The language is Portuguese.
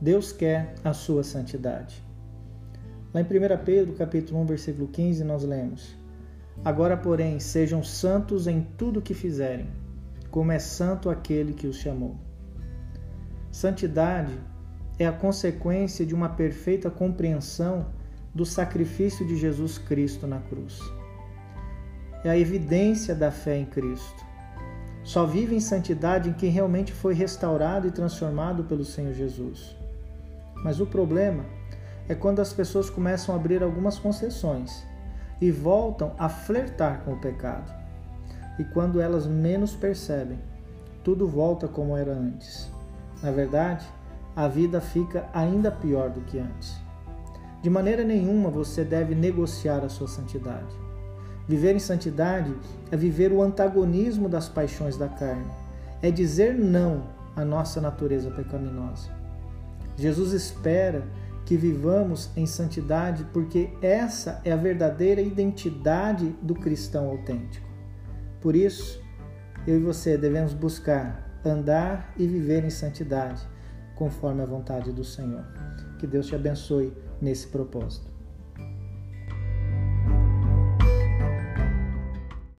Deus quer a sua santidade. Lá em 1 Pedro, capítulo 1, versículo 15, nós lemos: Agora, porém, sejam santos em tudo o que fizerem, como é santo aquele que os chamou. Santidade é a consequência de uma perfeita compreensão do sacrifício de Jesus Cristo na cruz. É a evidência da fé em Cristo. Só vive em santidade em quem realmente foi restaurado e transformado pelo Senhor Jesus. Mas o problema é quando as pessoas começam a abrir algumas concessões e voltam a flertar com o pecado. E quando elas menos percebem, tudo volta como era antes. Na verdade, a vida fica ainda pior do que antes. De maneira nenhuma você deve negociar a sua santidade. Viver em santidade é viver o antagonismo das paixões da carne, é dizer não à nossa natureza pecaminosa. Jesus espera que vivamos em santidade, porque essa é a verdadeira identidade do cristão autêntico. Por isso, eu e você devemos buscar andar e viver em santidade, conforme a vontade do Senhor. Que Deus te abençoe nesse propósito.